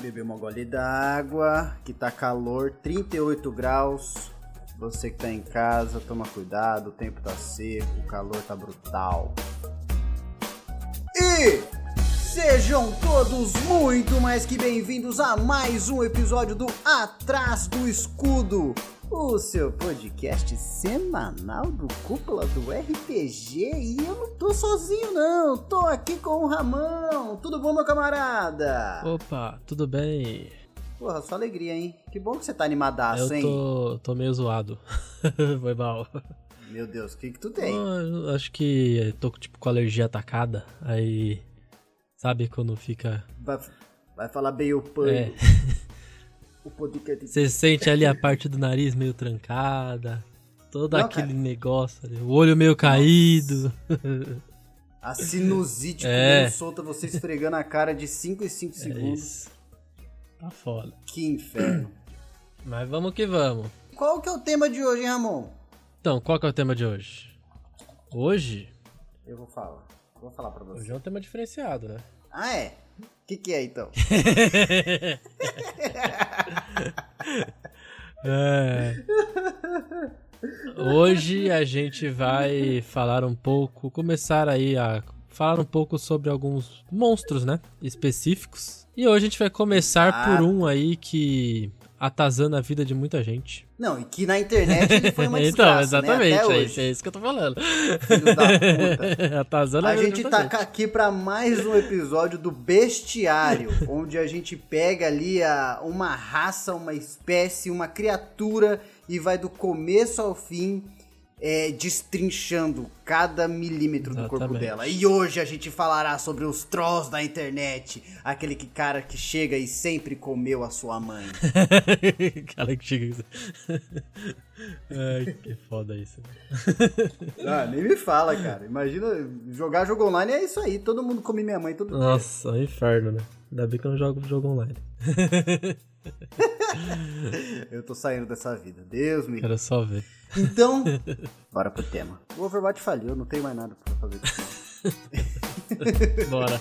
Beber uma gole d'água, que tá calor, 38 graus. Você que tá em casa, toma cuidado, o tempo tá seco, o calor tá brutal. E sejam todos muito mais que bem-vindos a mais um episódio do Atrás do Escudo, o seu podcast semanal do Cúpula do RPG. E eu não tô sozinho, não, tô aqui com o Ramão. Tudo bom, meu camarada? Opa, tudo bem? Porra, só alegria, hein? Que bom que você tá animadaço, eu hein? tô, tô meio zoado. Foi mal. Meu Deus, o que que tu tem? Ah, acho que tô tipo com alergia atacada. Aí. Sabe quando fica. Vai, vai falar bem o pano. É. O podcast. Você sente ali a parte do nariz meio trancada. Todo Não, aquele cara. negócio ali. O olho meio caído. A sinusite É. solta, você esfregando a cara de 5 em 5 É segundos. isso. Tá foda. Que inferno. Mas vamos que vamos. Qual que é o tema de hoje, hein, Ramon? Então, qual que é o tema de hoje? Hoje? Eu vou falar. Vou falar pra você. Hoje é um tema diferenciado, né? Ah, é? O que, que é, então? É. Hoje a gente vai falar um pouco, começar aí a falar um pouco sobre alguns monstros, né? Específicos. E hoje a gente vai começar Ah. por um aí que atazana a vida de muita gente. Não, e que na internet ele foi uma então, desgraça, exatamente, né? Até é, hoje. isso, é isso que eu tô falando. Filho da puta. atazana a, A gente tá aqui pra mais um episódio do Bestiário, onde a gente pega ali a, uma raça, uma espécie, uma criatura e vai do começo ao fim é, destrinchando cada milímetro do corpo Exatamente. dela. E hoje a gente falará sobre os trolls da internet, aquele que cara que chega e sempre comeu a sua mãe. Cara que chega. Ai, que foda isso. Ah, nem me fala, cara. Imagina jogar jogo online é isso aí, todo mundo come minha mãe todo dia. Nossa, é um inferno, né? Ainda bem que eu não jogo jogo online. Eu tô saindo dessa vida. Deus me Quero só ver. Então, bora pro tema. O Overwatch faliu, não tem mais nada pra fazer. Bora.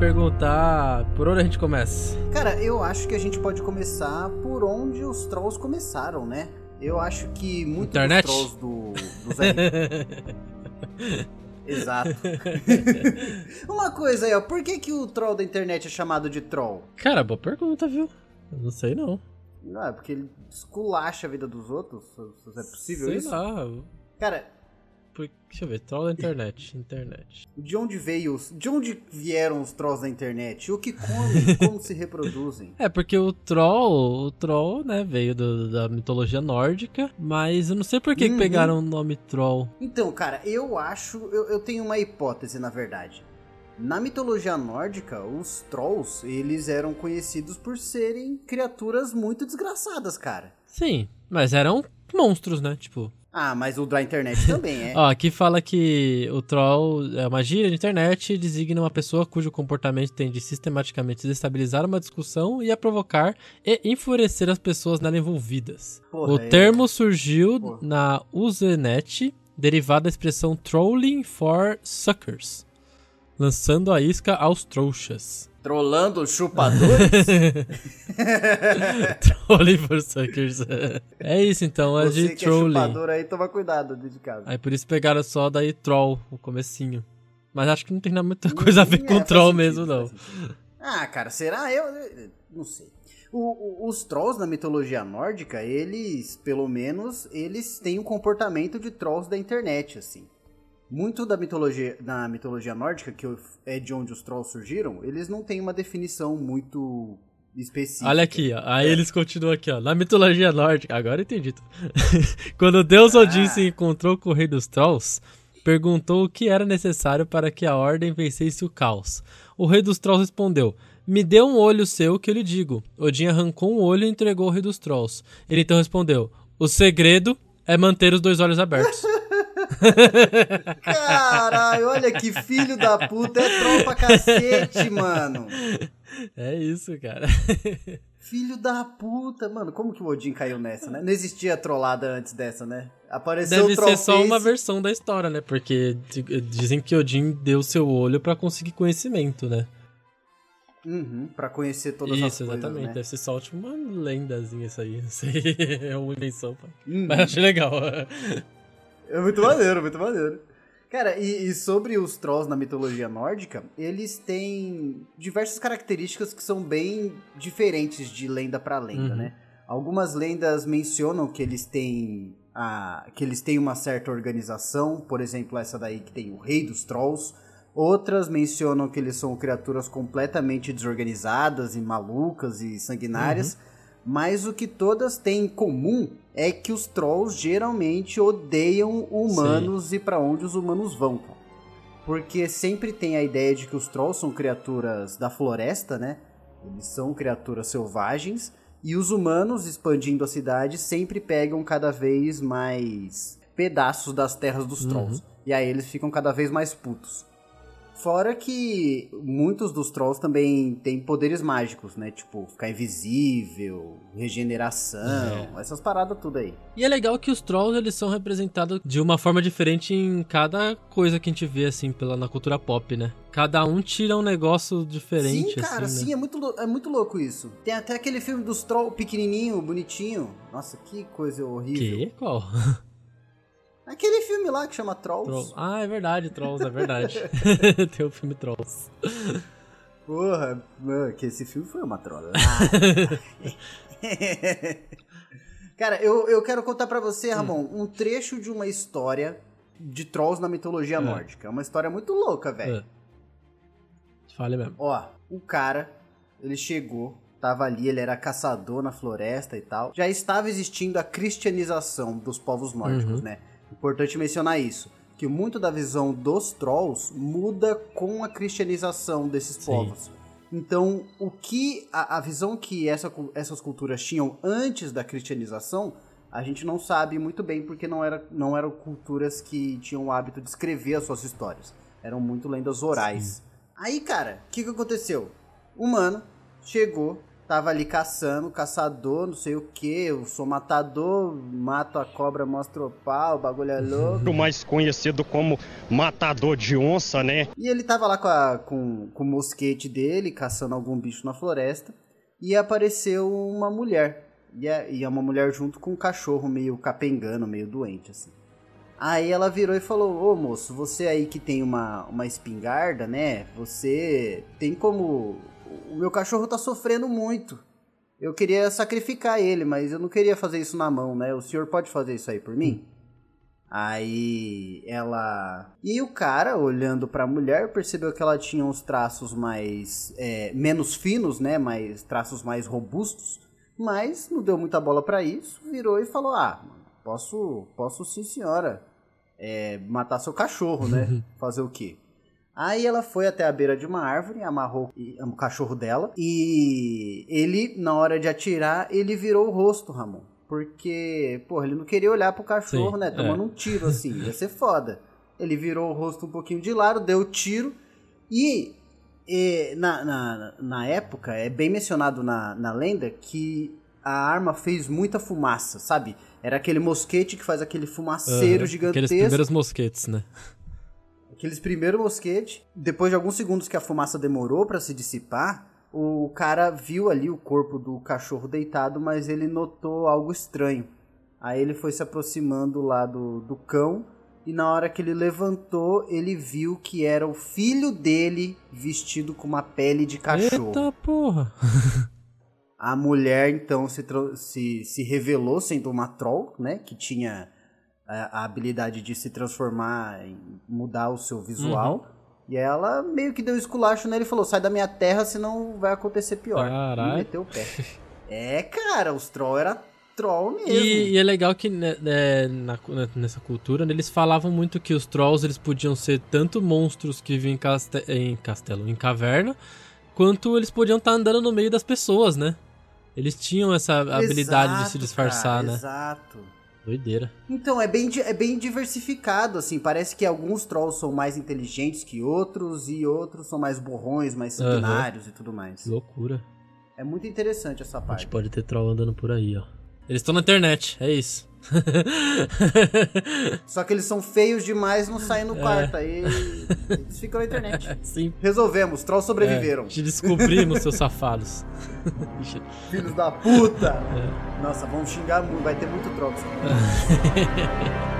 Perguntar por onde a gente começa. Cara, eu acho que a gente pode começar por onde os trolls começaram, né? Eu acho que muito Internet? dos trolls do, dos Exato. Uma coisa aí, ó. Por que, que o troll da internet é chamado de troll? Cara, boa pergunta, viu? Eu não sei não. Não, é porque ele esculacha a vida dos outros? É possível sei isso? lá. Cara, Por- Deixa eu ver, troll da internet. Internet. de onde veio os... De onde vieram os trolls da internet? O que comem? Como se reproduzem? É, porque o troll, o troll, né, veio do- da mitologia nórdica, mas eu não sei por que, que Uhum. pegaram o nome troll. Então, cara, eu acho. Eu, eu tenho uma hipótese, na verdade. Na mitologia nórdica, os trolls, eles eram conhecidos por serem criaturas muito desgraçadas, cara. Sim, mas eram monstros, né? Tipo, Ah, mas o da internet também é. ó, aqui fala que o troll é uma gíria de internet e designa uma pessoa cujo comportamento tende sistematicamente a desestabilizar uma discussão e a provocar e enfurecer as pessoas nela envolvidas. Porra, o é- termo surgiu Porra. na Usenet, derivado da expressão trolling for suckers, lançando a isca aos trouxas. Trollando chupadores? trolling for suckers. é isso então, é Você de que é trolling. chupador aí, toma cuidado dentro de casa. Aí por isso pegaram só daí troll, o comecinho. Mas acho que não tem nada- muita coisa a ver Hum, com é, troll sentido, mesmo, não. Ah, cara, será? Eu, eu- não sei. O- o- os trolls na mitologia nórdica, eles, pelo menos, eles têm um comportamento de trolls da internet, assim. Muito da mitologia, na mitologia nórdica, que é de onde os trolls surgiram, eles não têm uma definição muito específica. Olha aqui, ó. Aí eles continuam aqui, ó. Na mitologia nórdica. Agora eu entendi. Quando Deus Odin Ah. se encontrou com o rei dos trolls, perguntou o que era necessário para que a ordem vencesse o caos. O rei dos trolls respondeu: Me dê um olho seu que eu lhe digo. Odin arrancou um olho e entregou ao rei dos trolls. Ele então respondeu: O segredo é manter os dois olhos abertos. Caralho, olha que filho da puta, é troll pra cacete, mano. É isso, cara. Filho da puta, mano, como que o Odin caiu nessa, né? Não existia trollada antes dessa, né? Apareceu Deve ser só uma versão da história, né? Porque dizem que Odin deu seu olho para conseguir conhecimento, né? Uhum, pra conhecer todas isso, as coisas, exatamente. Né? Deve ser só tipo uma lendazinha isso aí. Não sei, é uma invenção. Uhum. Mas achei legal. É muito maneiro, muito maneiro. Cara, e, e, sobre os trolls na mitologia nórdica, eles têm diversas características que são bem diferentes de lenda para lenda, uhum. né? Algumas lendas mencionam que eles têm a, que eles têm uma certa organização, por exemplo, essa daí que tem o rei dos trolls. Outras mencionam que eles são criaturas completamente desorganizadas e malucas e sanguinárias. Uhum. Mas o que todas têm em comum é que os trolls geralmente odeiam humanos Sim. e para onde os humanos vão, cara. Porque sempre tem a ideia de que os trolls são criaturas da floresta, né? Eles são criaturas selvagens e os humanos expandindo a cidade sempre pegam cada vez mais pedaços das terras dos trolls. Uhum. E aí eles ficam cada vez mais putos. Fora que muitos dos trolls também têm poderes mágicos, né? Tipo, ficar invisível, regeneração, é. essas paradas tudo aí. E é legal que os trolls eles são representados de uma forma diferente em cada coisa que a gente vê, assim, pela, na cultura pop, né? Cada um tira um negócio diferente, Sim, cara, assim, sim, né? é, muito, é muito louco isso. Tem até aquele filme dos trolls pequenininho, bonitinho. Nossa, que coisa horrível. Que? Qual? Aquele filme lá que chama Trolls. Troll. Ah, é verdade, Trolls, é verdade. Tem o filme Trolls. Porra, mano, que esse filme foi uma trola. Cara, eu, eu quero contar para você, hum. Ramon, hum. um trecho de uma história de Trolls na mitologia é. nórdica. É uma história muito louca, velho. É. Fale mesmo. Ó, o cara, ele chegou, tava ali, ele era caçador na floresta e tal. Já estava existindo a cristianização dos povos nórdicos, uhum. né? Importante mencionar isso. Que muito da visão dos trolls muda com a cristianização desses Sim. povos. Então, o que a, a visão que essa, essas culturas tinham antes da cristianização, a gente não sabe muito bem porque não, era, não eram culturas que tinham o hábito de escrever as suas histórias. Eram muito lendas orais. Sim. Aí, cara, o que, que aconteceu? O humano chegou, tava ali caçando, caçador, não sei o que, eu sou matador, mato a cobra, mostro o pau, o bagulho é louco. mais conhecido como matador de onça, né? E ele tava lá com, a, com, com o mosquete dele, caçando algum bicho na floresta, e apareceu uma mulher. E é, e é uma mulher junto com um cachorro meio capengano, meio doente, assim. Aí ela virou e falou: Ô moço, você aí que tem uma, uma espingarda, né? Você tem como o meu cachorro tá sofrendo muito. Eu queria sacrificar ele, mas eu não queria fazer isso na mão, né? O senhor pode fazer isso aí por mim? Aí ela. E o cara, olhando para a mulher, percebeu que ela tinha uns traços mais. É, menos finos, né? Mais, traços mais robustos. Mas não deu muita bola para isso. Virou e falou: Ah, posso, posso sim, senhora. É, matar seu cachorro, né? Fazer o quê? Aí ela foi até a beira de uma árvore, amarrou o cachorro dela e ele, na hora de atirar, ele virou o rosto, Ramon. Porque, porra, ele não queria olhar pro cachorro, Sim, né? Tomando é. um tiro assim, ia ser foda. Ele virou o rosto um pouquinho de lado, deu o tiro e, e na, na, na, época, é bem mencionado na, na lenda que a arma fez muita fumaça, sabe? Era aquele mosquete que faz aquele fumaceiro uhum, gigantesco. Aqueles primeiros mosquetes, né? Aqueles primeiros mosquetes, depois de alguns segundos que a fumaça demorou para se dissipar, o cara viu ali o corpo do cachorro deitado, mas ele notou algo estranho. Aí ele foi se aproximando lá do, do cão e na hora que ele levantou, ele viu que era o filho dele vestido com uma pele de cachorro. Eita porra! A mulher então se, se, se revelou sendo uma troll, né? Que tinha a, habilidade de se transformar, mudar o seu visual. Uhum. E ela meio que deu esculacho nele e falou: sai da minha terra, senão vai acontecer pior. Caralho. E meteu o pé. é, cara, os troll era troll mesmo. E, e é legal que né, né, na, nessa cultura né, eles falavam muito que os trolls eles podiam ser tanto monstros que vivem em, em castelo, em caverna, quanto eles podiam estar tá andando no meio das pessoas, né? Eles tinham essa habilidade exato, de se disfarçar, cara, né? Exato. Doideira. Então, é bem, é bem diversificado, assim. Parece que alguns trolls são mais inteligentes que outros, e outros são mais borrões, mais sanguinários e tudo mais. Que loucura. É muito interessante essa A parte. gente pode ter troll andando por aí, ó. Eles estão na internet, é isso. Só que eles são feios demais, não saem É. no quarto. Aí eles ficam na internet. Sim. Resolvemos, trolls sobreviveram. É, te descobrimos, seus safados. Filhos da puta! É. Nossa, vamos xingar muito, vai ter muito trolls.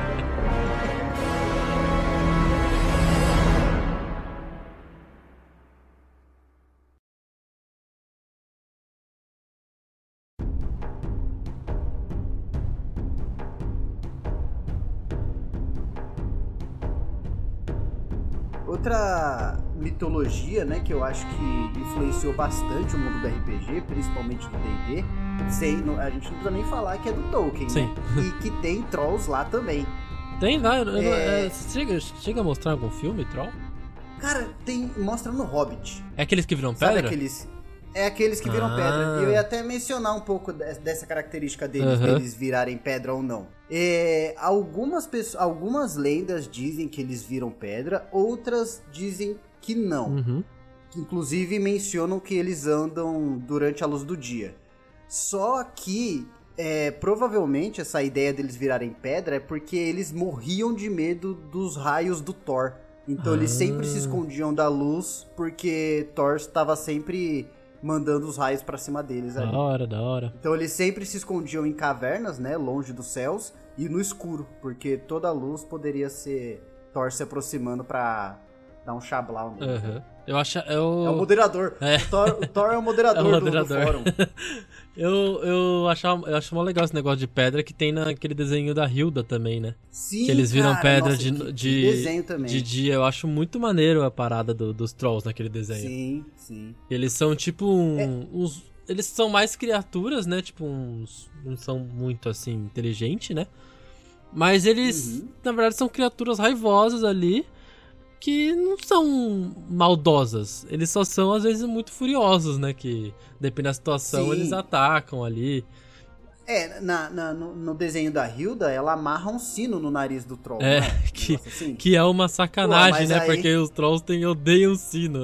Outra mitologia, né, que eu acho que influenciou bastante o mundo do RPG, principalmente do D&D, sem, a gente não precisa nem falar que é do Tolkien, Sim. né? E que tem trolls lá também. Tem eu- É. é, chega, chega a mostrar algum filme, troll? Cara, tem mostra no Hobbit. É aqueles que viram Sabe pedra? aqueles é aqueles que viram Ah. pedra. E eu ia até mencionar um pouco de- dessa característica deles, Aham. deles virarem pedra ou não. É, algumas pessoas, algumas lendas dizem que eles viram pedra, outras dizem que não. Uhum. inclusive mencionam que eles andam durante a luz do dia. Só que é, provavelmente essa ideia deles virarem pedra é porque eles morriam de medo dos raios do Thor. Então eles Ah. sempre se escondiam da luz porque Thor estava sempre mandando os raios pra cima deles ali. Da hora, da hora. Então eles sempre se escondiam em cavernas, né, longe dos céus e no escuro, porque toda a luz poderia ser Thor se aproximando pra dar um chablau nele. Aham. Eu acho. Eu... É o moderador. É. O, Thor, o Thor é o moderador, É o do- Do, moderador. fórum. Eu, eu, achava, eu acho mó legal esse negócio de pedra que tem naquele desenho da Hilda também, né? Sim, que eles viram cara, pedra nossa, de, que de, desenho também. de dia. Eu acho muito maneiro a parada do- dos trolls naquele desenho. Sim, sim. Eles são tipo um, É. uns. Eles são mais criaturas, né? Tipo, uns. Não são muito assim inteligentes, né? Mas eles, Uhum. na verdade, são criaturas raivosas ali que não são maldosas. Eles só são, às vezes, muito furiosos, né? Que, depende da situação, Sim. eles atacam ali. É, na, na- no, no desenho da Hilda, ela amarra um sino no nariz do troll. É, é? Um que- assim? Que é uma sacanagem, Pô, né? aí- Porque os trolls têm, odeiam o sino.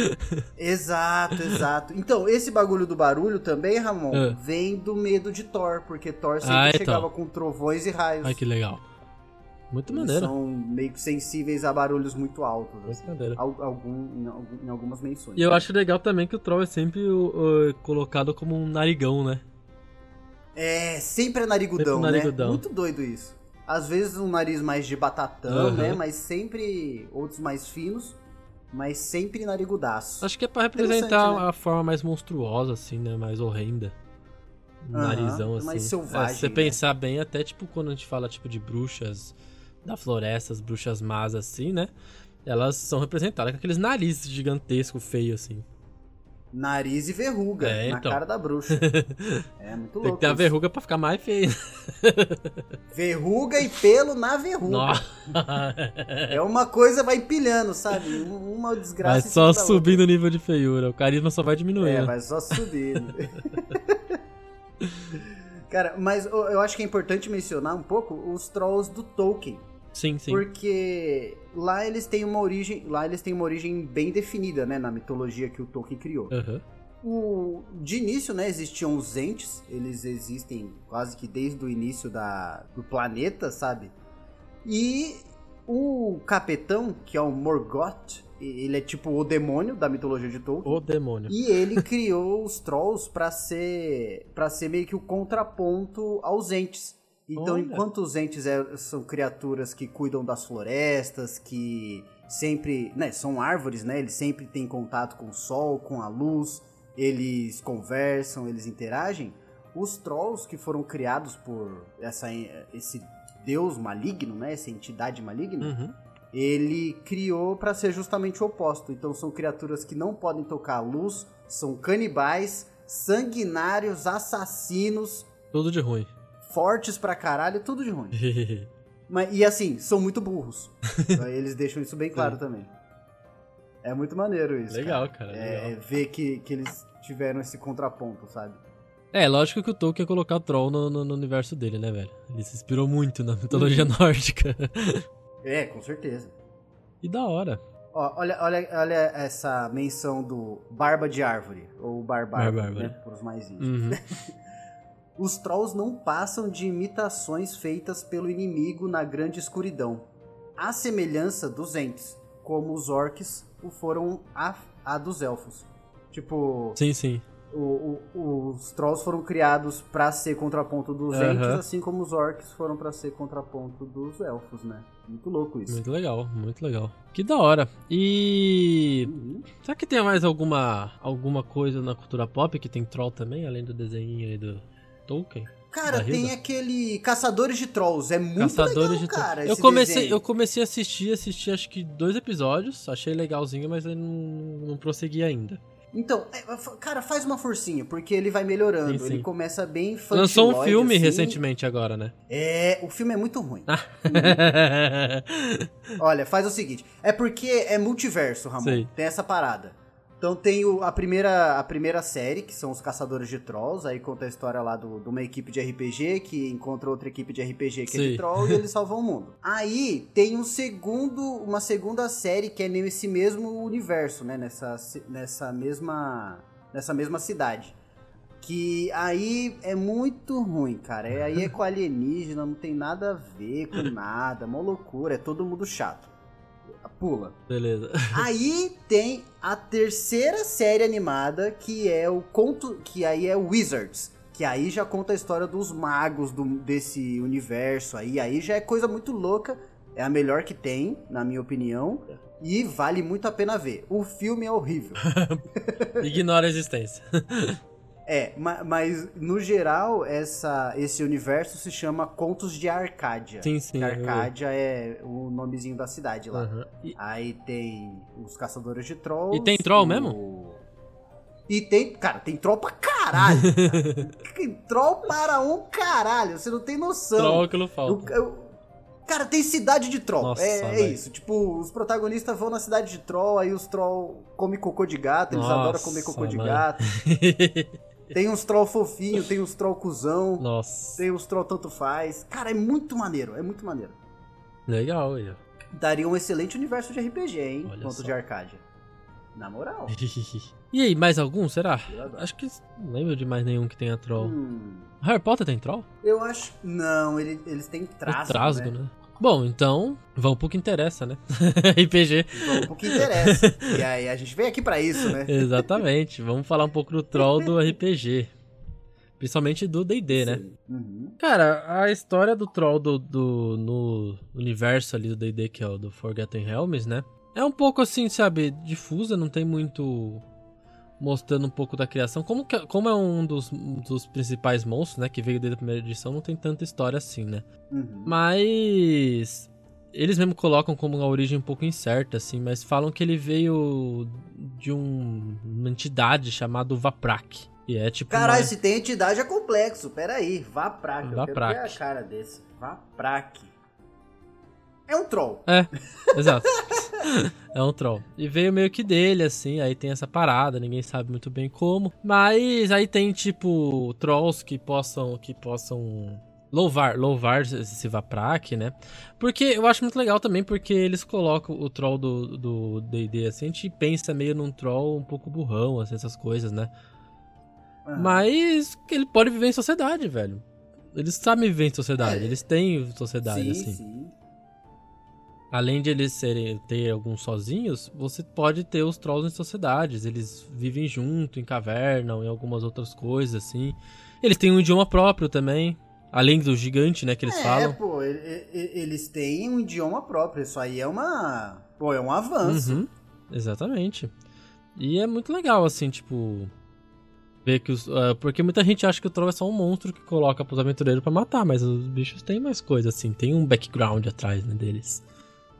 Exato, exato. Então, esse bagulho do barulho também, Ramon, É. vem do medo de Thor, porque Thor sempre Ah, então. chegava com trovões e raios. Ai, que legal. Muito Eles maneiro. são meio que sensíveis a barulhos muito altos. assim. Muito maneiro. Al- algum, em, em algumas menções. E eu acho legal também que o troll é sempre o- o- colocado como um narigão, né? É, sempre é narigudão, Sempre narigudão. né? Muito doido isso. Às vezes um nariz mais de batatão, Aham. né? Mas sempre outros mais finos, mas sempre narigudaço. Acho que é pra representar né? a forma mais monstruosa, assim, né? Mais horrenda. Um Aham, narizão, assim. mais É, selvagem, se você né? pensar bem, até tipo quando a gente fala tipo de bruxas da floresta, as bruxas más, assim, né? Elas são representadas com aqueles narizes gigantescos, feios, assim. Nariz e verruga É, na então. cara da bruxa. é muito louco. Tem que ter a verruga pra ficar mais feia. Verruga e pelo na verruga. Nossa. É uma coisa, vai empilhando, sabe? Um- Uma desgraça. Vai só subindo o nível de feiura. O carisma só vai diminuindo. É, vai só subindo. Cara, mas eu acho que é importante mencionar um pouco os trolls do Tolkien. Sim, sim. Porque lá eles têm uma origem, lá eles têm uma origem bem definida, né, na mitologia que o Tolkien criou. Aham. O, de início, né, existiam os Ents, eles existem quase que desde o início da, do planeta, sabe? E o capitão, que é o Morgoth, ele é tipo o demônio da mitologia de Tolkien. O demônio. E ele criou os trolls pra ser para ser meio que o contraponto aos entes. Então, Olha. enquanto os entes é- são criaturas que cuidam das florestas, que sempre, né, são árvores, né? Eles sempre têm contato com o sol, com a luz, eles conversam, eles interagem. Os trolls que foram criados por essa esse deus maligno, né, essa entidade maligna, Uhum. ele criou para ser justamente o oposto. Então são criaturas que não podem tocar a luz, são canibais, sanguinários, assassinos, Tudo de ruim. Fortes pra caralho, tudo de ruim. Mas, e assim, são muito burros. Eles deixam isso bem claro também. É muito maneiro isso. legal, cara. É, legal. ver que, que eles tiveram esse contraponto, sabe? É, lógico que o Tolkien ia colocar o Troll no, no- no universo dele, né, velho? Ele se inspirou muito na mitologia nórdica. É, com certeza. e da hora. Ó, olha, olha, olha essa menção do Barba de Árvore, ou Barbárvore. né? Por os mais íntimos. Uhum. Os trolls não passam de imitações feitas pelo inimigo na grande escuridão. À semelhança dos Ents, como os orcs o foram a, a dos elfos. Tipo, Sim, sim. o- o- os trolls foram criados pra ser contraponto dos Aham. Ents, assim como os orcs foram pra ser contraponto dos elfos, né? Muito louco isso. Muito legal, muito legal. Que da hora. E. Uhum. Será que tem mais alguma, alguma coisa na cultura pop que tem troll também, além do desenho aí do Tolkien? Cara, Da tem Hilda? aquele Caçadores de Trolls. É muito Caçadores legal, de cara. Eu comecei, desenho. eu comecei a assistir, assisti acho que dois episódios, achei legalzinho, mas eu não, não prossegui ainda. Então, é, fa- cara, faz uma forcinha, porque ele vai melhorando. Sim, sim. Ele começa bem Lançou um filme assim. recentemente agora, né? É, o filme é muito ruim. Olha, faz o seguinte. É porque é multiverso, Ramon. Sei. Tem essa parada. Então tem o- a, primeira, a primeira série, que são os Caçadores de Trolls. Aí conta a história lá do- de uma equipe de RPG que encontra outra equipe de RPG que é Sim. de Troll e eles salvam o mundo. Aí tem um segundo, uma segunda série que é nesse mesmo universo, né? Nessa, nessa mesma. Nessa mesma cidade. Que aí é muito ruim, cara. É, aí é com alienígena, não tem nada a ver com nada. Mó loucura, é todo mundo chato. Pula. Beleza. Aí tem a terceira série animada, que é o conto. Que aí é Wizards. Que aí já conta a história dos magos do- desse universo aí. Aí já é coisa muito louca. É a melhor que tem, na minha opinião. E vale muito a pena ver. O filme é horrível. Ignora a existência. É, ma- mas no geral, essa, esse universo se chama Contos de Arcádia. Sim, sim, eu- Arcádia é o nomezinho da cidade lá. Aham. E- Aí tem os caçadores de trolls. E tem troll o- mesmo? E tem, cara, tem troll pra caralho. cara. Troll para um caralho, você não tem noção. Troll que não falta. o- Cara, tem cidade de troll. Nossa, é, é isso. Tipo, os protagonistas vão na cidade de troll, aí os troll comem cocô de gato, eles adoram Nossa, comer cocô de mano. gato. Tem uns troll fofinho, tem uns troll cuzão, Nossa. tem uns troll tanto faz. Cara, é muito maneiro, é muito maneiro. Legal, ó. Daria um excelente universo de RPG, hein? Olha Conto só. de Arcádia. Na moral. E aí, mais algum, será? Acho que não lembro de mais nenhum que tenha troll. Hum, Harry Potter tem troll? eu acho. Não, ele- eles têm trasgo. É trasgo, né? né? Bom, então, vamos pro que interessa, né? RPG. Vamos pro que interessa. e aí, a gente veio aqui pra isso, né? Exatamente. Vamos falar um pouco do troll do RPG. Principalmente do D&D, né? Uhum. Cara, a história do troll do, do- no universo ali do D&D, que é o do Forgotten Realms, né? É um pouco assim, sabe, difusa, não tem muito mostrando um pouco da criação. Como, que- como é um dos, dos principais monstros, né, que veio desde a primeira edição, não tem tanta história assim, né? Uhum. Mas eles mesmo colocam como uma origem um pouco incerta, assim, mas falam que ele veio de um- uma entidade chamada Vaprak. E é tipo. Caralho, uma- se tem entidade é complexo. Pera aí, Vaprak. Eu Vaprak. quero ver a cara desse. Vaprak. É um troll. É, exato. é um troll. E veio meio que dele, assim, aí tem essa parada, ninguém sabe muito bem como. Mas aí tem, tipo, trolls que possam. que possam. Louvar, louvar esse Vaprak, né? Porque eu acho muito legal também, porque eles colocam o troll do D&D, assim, a gente pensa meio num troll um pouco burrão, assim, essas coisas, né? Aham. Mas ele pode viver em sociedade, velho. Eles sabem viver em sociedade, É. eles têm sociedade, sim, assim. sim. Além de eles serem, ter alguns sozinhos, você pode ter os trolls em sociedades. Eles vivem junto, em caverna, ou em algumas outras coisas, assim. Eles têm um idioma próprio também. Além do gigante, né, que eles é, falam. pô, e- e- eles têm um idioma próprio. Isso aí é uma. Pô, é um avanço. Uhum, exatamente. E é muito legal, assim, tipo. Ver que os. ah, porque muita gente acha que o troll é só um monstro que coloca pros aventureiros pra matar, mas os bichos têm mais coisa, assim. Tem um background atrás, né, deles.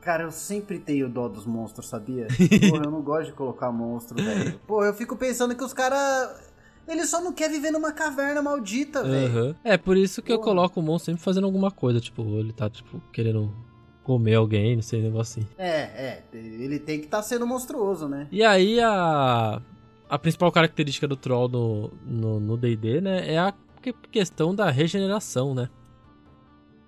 Cara, eu sempre tenho dó dos monstros, sabia? Porra, eu não gosto de colocar monstro, velho. Pô, eu fico pensando que os caras. Eles só não querem viver numa caverna maldita, velho. Aham. É, por isso que eu Porra. coloco o monstro sempre fazendo alguma coisa. Tipo, ele tá, tipo, querendo comer alguém, não sei, negócio assim. É, é. Ele tem que estar sendo monstruoso, né? E aí a. a principal característica do troll no D&D, né, é a que- questão da regeneração, né?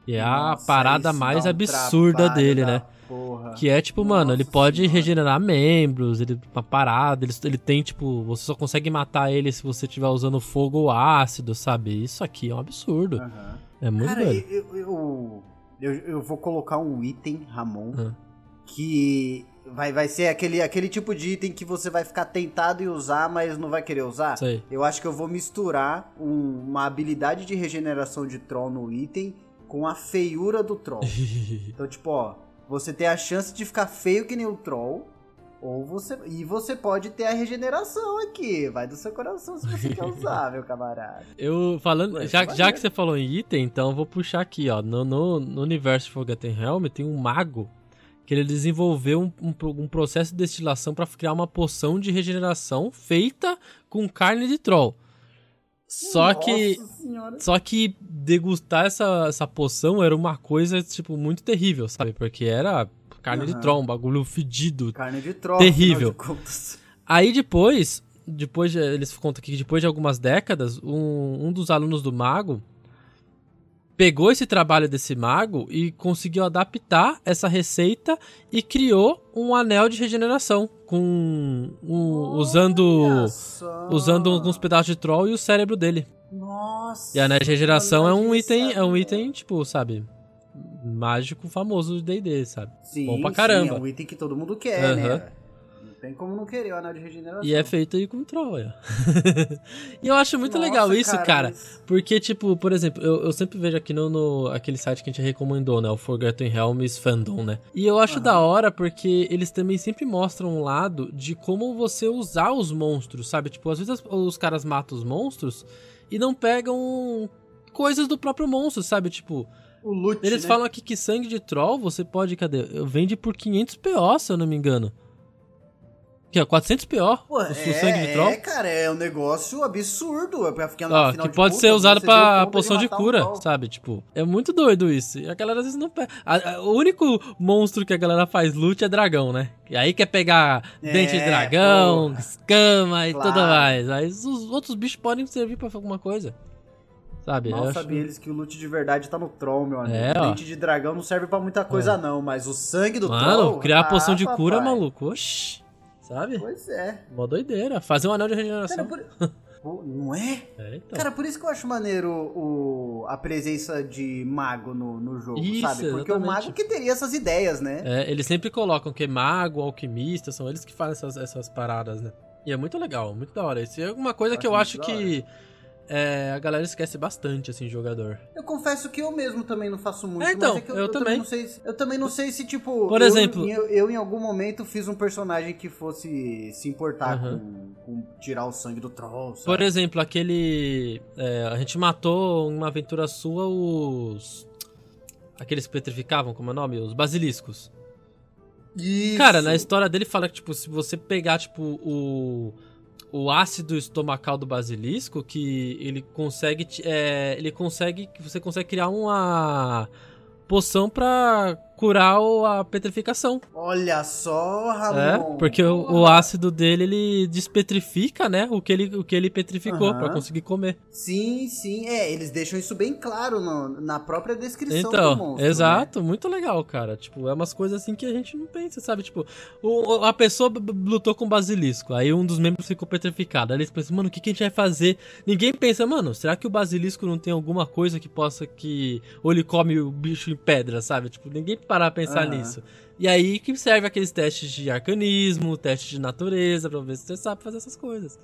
E é a parada mais um absurda dele, da né? Porra. Que é tipo, mano, ele Nossa pode Senhora. regenerar membros, ele uma parada, ele, ele tem tipo, você só consegue matar ele se você estiver usando fogo ou ácido, sabe? Isso aqui é um absurdo. Aham. É muito Cara, doido. eu, eu, eu, eu vou colocar um item, Ramon, Ah. que vai, vai ser aquele, aquele tipo de item que você vai ficar tentado em usar, mas não vai querer usar. Sei. Eu acho que eu vou misturar um- uma habilidade de regeneração de troll no item com a feiura do troll. Então, tipo, ó, você tem a chance de ficar feio que nem o troll. Ou você. E você pode ter a regeneração aqui. Vai do seu coração se você quer usar, meu camarada. Eu falando, Ué, já, vai já que você falou em item, então eu vou puxar aqui, ó. No, no, no universo Forgotten Realm tem um mago que ele desenvolveu um, um, um processo de destilação pra criar uma poção de regeneração feita com carne de troll. Só que Nossa senhora. Só que degustar essa, essa poção era uma coisa, tipo, muito terrível, sabe? Porque era carne de Aham. troll, um bagulho fedido. Carne de troll. Terrível. de contas. Aí depois, depois de, eles contam aqui que depois de algumas décadas, um, um dos alunos do mago pegou esse trabalho desse mago e conseguiu adaptar essa receita e criou um anel de regeneração com um- usando só. usando alguns pedaços de troll e o cérebro dele. Nossa. E a anel de regeneração é um item, é um item, tipo, sabe, mágico famoso do D&D, sabe? Sim, bom pra sim, caramba. é um item que todo mundo quer, Aham. né? Tem como não querer o anel de regeneração. E é feito aí com troll, ó. E eu acho muito Nossa, legal isso, cara, mas- porque, tipo, por exemplo, eu, eu sempre vejo aqui no, no- aquele site que a gente recomendou, né, o Forgotten Realms Fandom, né? E eu acho Aham. da hora porque eles também sempre mostram um lado de como você usar os monstros, sabe? Tipo, às vezes os caras matam os monstros e não pegam coisas do próprio monstro, sabe? Tipo, O loot, Eles né? falam aqui que sangue de troll você pode, cadê? Vende por 500 PO, se eu não me engano. Que é 400 PO Pô, o é, sangue de troll. É, cara, é um negócio absurdo. É pra ficar Ó, afinal que de pode ser usado você vê o pra poção de um cura, troll. sabe? Tipo, é muito doido isso. E a galera às vezes não pega. A- a- o único monstro que a galera faz loot é dragão, né? E aí quer pegar É, dente de dragão, porra. escama e Claro. tudo mais. Aí os outros bichos podem servir pra alguma coisa. Sabe? Mal acho- sabia eles que o loot de verdade tá no troll, meu amigo. É, o dente de dragão não serve pra muita coisa, não, mas o sangue do Mano, troll. criar a ah, poção de cura, papai. maluco. Oxi. Sabe? Pois é. Mó doideira. Fazer um anel de Cara, regeneração. por... Pô, não é? É, então. Cara, por isso que eu acho maneiro o, a presença de mago no, no jogo, Isso, sabe? Porque o exatamente. mago que teria essas ideias, né? É, eles sempre colocam que mago, alquimista, são eles que fazem essas, essas paradas, né? E é muito legal, muito da hora. Isso é uma coisa que eu acho que é, a galera esquece bastante, assim, jogador. Eu confesso que eu mesmo também não faço muito, É, então, é que eu, eu eu também. não sei se, eu também não sei se, tipo... Por eu- exemplo- Eu, eu, em algum momento fiz um personagem que fosse se importar com, com tirar o sangue do troll, sabe? Por exemplo, aquele. é, a gente matou em uma aventura sua os. Aqueles que petrificavam, como é o nome? Os basiliscos. Isso. Cara, na história dele fala que, tipo, se você pegar, tipo, o. O ácido estomacal do basilisco, que ele consegue. É, ele consegue. Você consegue criar uma poção pra curar a petrificação. Olha só, É, Ramon. porque o, o ácido dele, ele despetrifica, né? O que ele, o que ele petrificou Aham. pra conseguir comer. Sim, sim. É, eles deixam isso bem claro no- na própria descrição do Então, monstro. né? exato, muito legal, cara. Tipo, é umas coisas assim que a gente não pensa, sabe? Tipo, o- a pessoa lutou com o basilisco, aí um dos membros ficou petrificado. Aí eles pensam, mano, o que, que a gente vai fazer? Ninguém pensa, mano, será que o basilisco não tem alguma coisa que possa que. Ou ele come o bicho em pedra, sabe? Tipo, ninguém para pra pensar Aham. nisso. E aí que serve aqueles testes de arcanismo, teste de natureza, pra ver se você sabe fazer essas coisas.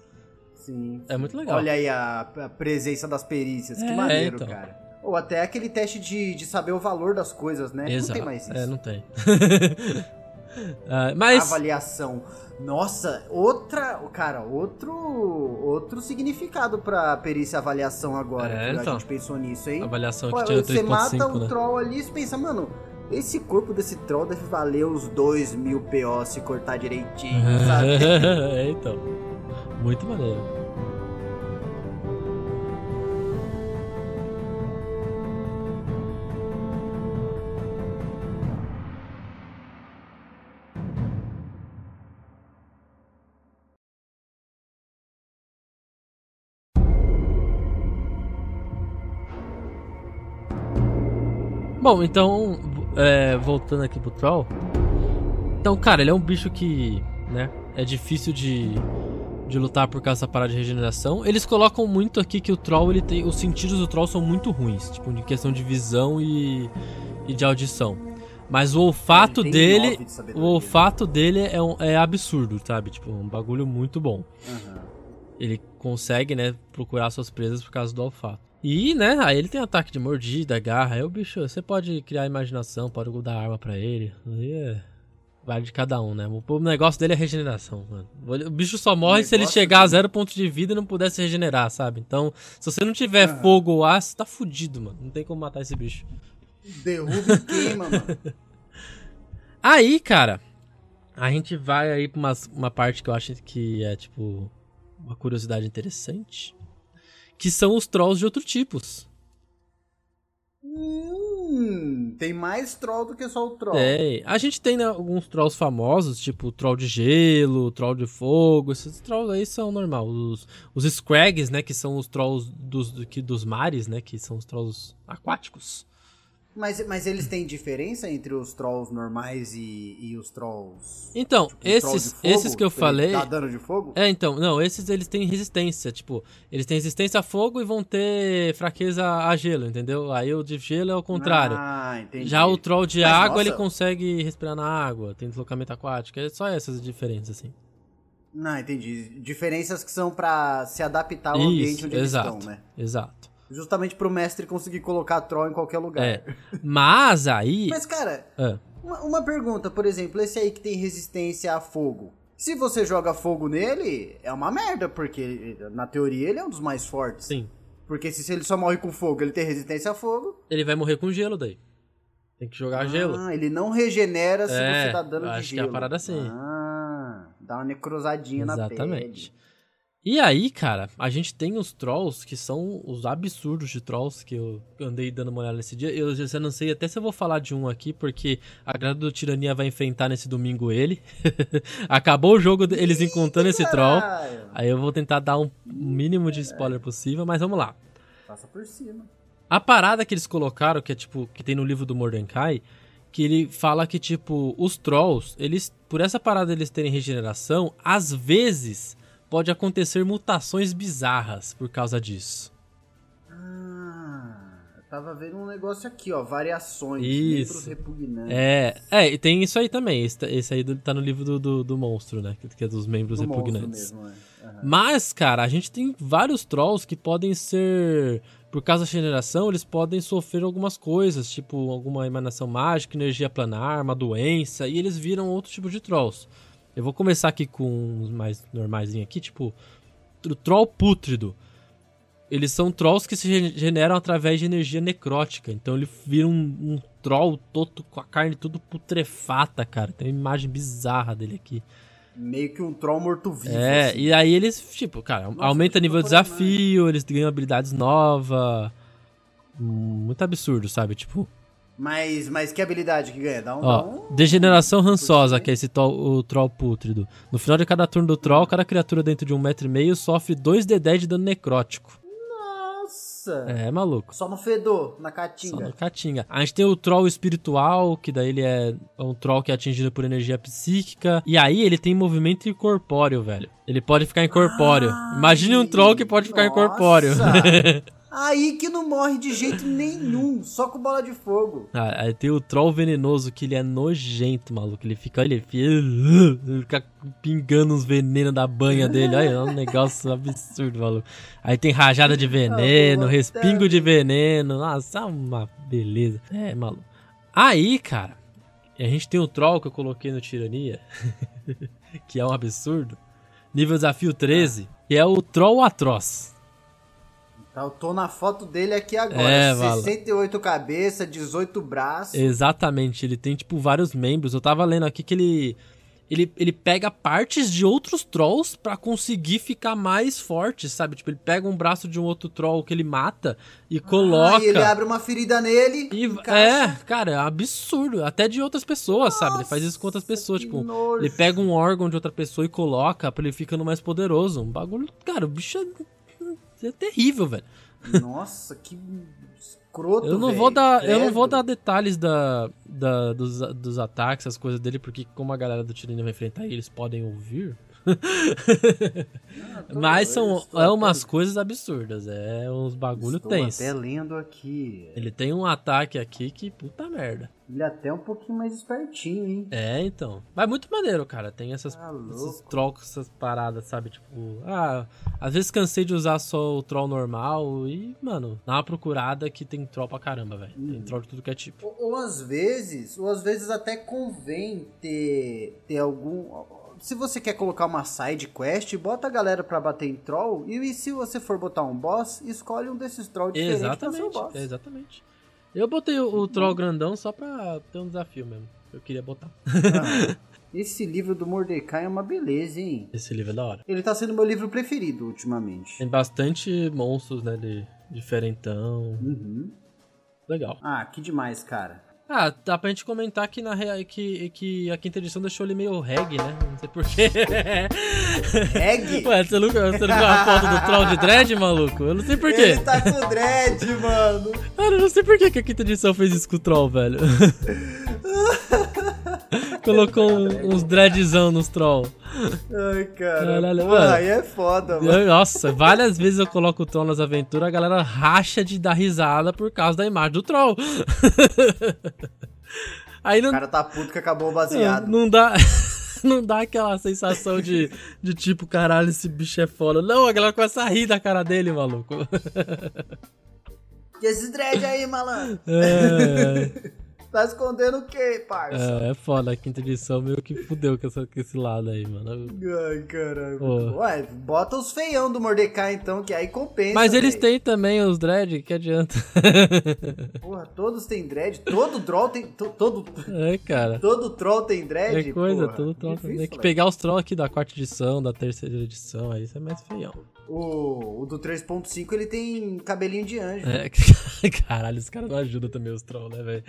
Sim. É muito legal. Olha aí a, a presença das perícias. Que É, maneiro, então. cara. Ou até aquele teste de, de saber o valor das coisas, né? Exato. Não tem mais isso. É, não tem. Ah, mas. Avaliação. Nossa, outra. Cara, outro. Outro significado pra perícia avaliação agora. É, que então. A gente pensou nisso, hein? Avaliação Pô, que tinha você mata 3.5, um né? troll ali e você pensa, mano, esse corpo desse troll deve valer os dois mil PO se cortar direitinho, sabe? É, então. Muito maneiro. Bom, então é, voltando aqui pro Troll. Então, cara, ele é um bicho que, né, é difícil de, de lutar por causa dessa parada de regeneração. Eles colocam muito aqui que o Troll, ele tem. Os sentidos do Troll são muito ruins, tipo, em questão de visão e, e de audição. Mas o olfato dele. de O olfato dele é, um- é absurdo, sabe? Tipo, um bagulho muito bom. Aham. Ele consegue, né, procurar suas presas por causa do olfato. E, né, aí ele tem ataque de mordida, garra. Aí o bicho, você pode criar imaginação, pode dar arma pra ele. Aí é. Vai de cada um, né? O negócio dele é regeneração, mano. O bicho só morre se ele chegar a dele- zero ponto de vida e não puder se regenerar, sabe? Então, se você não tiver fogo ou ar, você tá fudido, mano. Não tem como matar esse bicho. Derruba e queima, mano. Aí, cara, a gente vai aí pra uma, uma parte que eu acho que é, tipo, uma curiosidade interessante. Que são os trolls de outros tipos. Hum, tem mais troll do que só o troll. É, a gente tem né, alguns trolls famosos, tipo o troll de gelo, o troll de fogo, esses trolls aí são normal. Os, os scrags, né, que são os trolls dos, do- que, dos mares, né, que são os trolls aquáticos. Mas, mas eles têm diferença entre os trolls normais e, e os trolls. Então, troll de esses, fogo, esses que eu falei... Dá dano de fogo? É, então, não, esses eles têm resistência, tipo, eles têm resistência a fogo e vão ter fraqueza a gelo, entendeu? Aí o de gelo é o contrário. Ah, entendi. Já o troll de Mas, água, nossa. ele consegue respirar na água, tem deslocamento aquático, é só essas diferenças, assim. Não, entendi. Diferenças que são pra se adaptar ao ambiente Isso, onde exato, eles estão, né? exato. Justamente pro mestre conseguir colocar troll em qualquer lugar. É, mas aí... Mas, cara, Ah, uma, uma pergunta, por exemplo, esse aí que tem resistência a fogo. Se você joga fogo nele, é uma merda, porque na teoria ele é um dos mais fortes. sim, Porque se, se ele só morre com fogo, ele tem resistência a fogo. ele vai morrer com gelo daí. Tem que jogar gelo. Ah, ele não regenera se É, você dá dano eu de acho que gelo. é a parada assim. Ah, dá uma necrosadinha na pele. Exatamente. E aí, cara, a gente tem os trolls que são os absurdos de trolls que eu andei dando uma olhada nesse dia. Eu já não sei até se eu vou falar de um aqui, porque a Grada do Tirania vai enfrentar nesse domingo ele. Acabou o jogo deles encontrando esse troll. Aí eu vou tentar dar um mínimo de spoiler possível, mas vamos lá. Passa por cima. A parada que eles colocaram, que é tipo, que tem no livro do Mordecai, que ele fala que, tipo, os trolls, eles, por essa parada deles terem regeneração, às vezes pode acontecer mutações bizarras por causa disso. Ah, eu tava vendo um negócio aqui, ó. Variações. Isso. Membros repugnantes. É, é, e tem isso aí também. Esse, esse aí tá no livro do, do, do monstro, né? Que, que é dos membros Do repugnantes. mesmo, é. Aham. Mas, cara, a gente tem vários trolls que podem ser. Por causa da regeneração, eles podem sofrer algumas coisas, tipo alguma emanação mágica, energia planar, uma doença, e eles viram outro tipo de trolls. Eu vou começar aqui com os mais normaisinhos aqui, tipo. O troll pútrido. Eles são trolls que se regeneram através de energia necrótica. Então ele vira um, um troll todo com a carne tudo putrefata, cara. Tem uma imagem bizarra dele aqui. Meio que um troll morto-vivo. É, assim. e aí eles, tipo, cara, aumenta que nível de desafio, eles ganham habilidades novas. Hum, Muito absurdo, sabe? Tipo, Mas, mas que habilidade que ganha? Dá um. dá ó, um- degeneração rançosa, que é esse tol- o troll pútrido. No final de cada turno do troll, cada criatura dentro de um metro e meio sofre 2d10 de dano necrótico. Nossa! É, maluco. Só no fedor, na Só caatinga. no Caatinga. A gente tem o troll espiritual, que daí ele é um troll que é atingido por energia psíquica. E aí ele tem movimento incorpóreo, velho. Ele pode ficar incorpóreo. Ai, Imagine um troll que pode ficar nossa. incorpóreo. Aí que não morre de jeito nenhum, só com bola de fogo. Ah, aí tem o troll venenoso que ele é nojento, maluco. Ele fica, ele fica, ele fica pingando uns venenos da banha dele. Olha, é um negócio absurdo, maluco. Aí tem rajada de veneno, Ah, respingo de veneno. Nossa, é uma beleza. É, maluco. Aí, cara, a gente tem o troll que eu coloquei no Tirania, que é um absurdo. Nível desafio 13, que é o troll atroz. Tá, eu tô na foto dele aqui agora. É, Vala. 68 cabeças, 18 braços. Exatamente, ele tem, tipo, vários membros. Eu tava lendo aqui que ele. Ele, ele pega partes de outros trolls pra conseguir ficar mais forte, sabe? Tipo, ele pega um braço de um outro troll que ele mata e coloca. Ah, e ele abre uma ferida nele. E- encaixa. é, cara, é absurdo. Até de outras pessoas, sabe? Ele faz isso com outras pessoas. Tipo, nojo. ele pega um órgão de outra pessoa e coloca pra ele ficando mais poderoso. Um bagulho. Cara, o bicho é, é terrível, velho. Nossa, que escroto, Eu não velho. vou dar, eu não Credo. vou dar detalhes da, da- dos, dos ataques, as coisas dele, porque como a galera do Tirania vai enfrentar ele, eles podem ouvir. Ah, Mas são é umas coisas absurdas, é uns bagulho estou tenso. até lendo aqui. Ele tem um ataque aqui que puta merda. Ele é até um pouquinho mais espertinho, hein? É, então. Mas muito maneiro, cara. Tem essas, louco. esses trocos, essas paradas, sabe? Tipo, ah, às vezes cansei de usar só o troll normal e, mano, dá uma procurada que tem troll pra caramba, velho. Tem Uhum. troll de tudo que é tipo. Ou, ou às vezes, ou às vezes até convém ter, ter algum. Se você quer colocar uma side quest, bota a galera pra bater em troll. E, se você for botar um boss, escolhe um desses trolls diferentes Exatamente, boss. exatamente. Eu botei o, o troll grandão só pra ter um desafio mesmo. Eu queria botar. Ah, esse livro do Mordecai é uma beleza, hein? Esse livro é da hora. Ele tá sendo meu livro preferido ultimamente. Tem bastante monstros, né? De diferentão. Uhum. Legal. Ah, que demais, cara. Ah, dá pra gente comentar que na que, que a quinta edição deixou ele meio reggae, né? Não sei porquê. Reggae? Ué, você nunca, você nunca viu a foto do troll de dread, maluco? Eu não sei porquê. Ele tá com dread, mano. Cara, eu não sei porquê que a quinta edição fez isso com o troll, velho. Colocou uns dreadzão nos troll. Ai, cara. Caralho, mano. aí é foda, mano. Eu- Nossa, várias vezes eu coloco o troll nas aventuras, a galera racha de dar risada por causa da imagem do troll. Aí não, O cara tá puto que acabou o baseado. não dá. Não dá aquela sensação de, de tipo, caralho, esse bicho é foda. Não, a galera começa a rir da cara dele, maluco. E esses dread aí, malandro? É, Tá escondendo o quê, parça? é, é foda, a quinta edição meio que fudeu com, essa- com esse lado aí, mano. Ai, caralho. Ué, bota os feião do Mordecai, então, que aí compensa. Mas eles têm também os dread, que adianta. Porra, todos têm dread. Todo troll tem. to- todo, É, cara. todo troll tem dread? É coisa, porra. tudo troll. Difícil, Tem que pegar os trolls aqui da quarta edição, da terceira edição, aí isso é mais feião. O, o do 3.5 ele tem cabelinho de anjo. É, caralho, os caras não ajudam também os trolls, né, velho?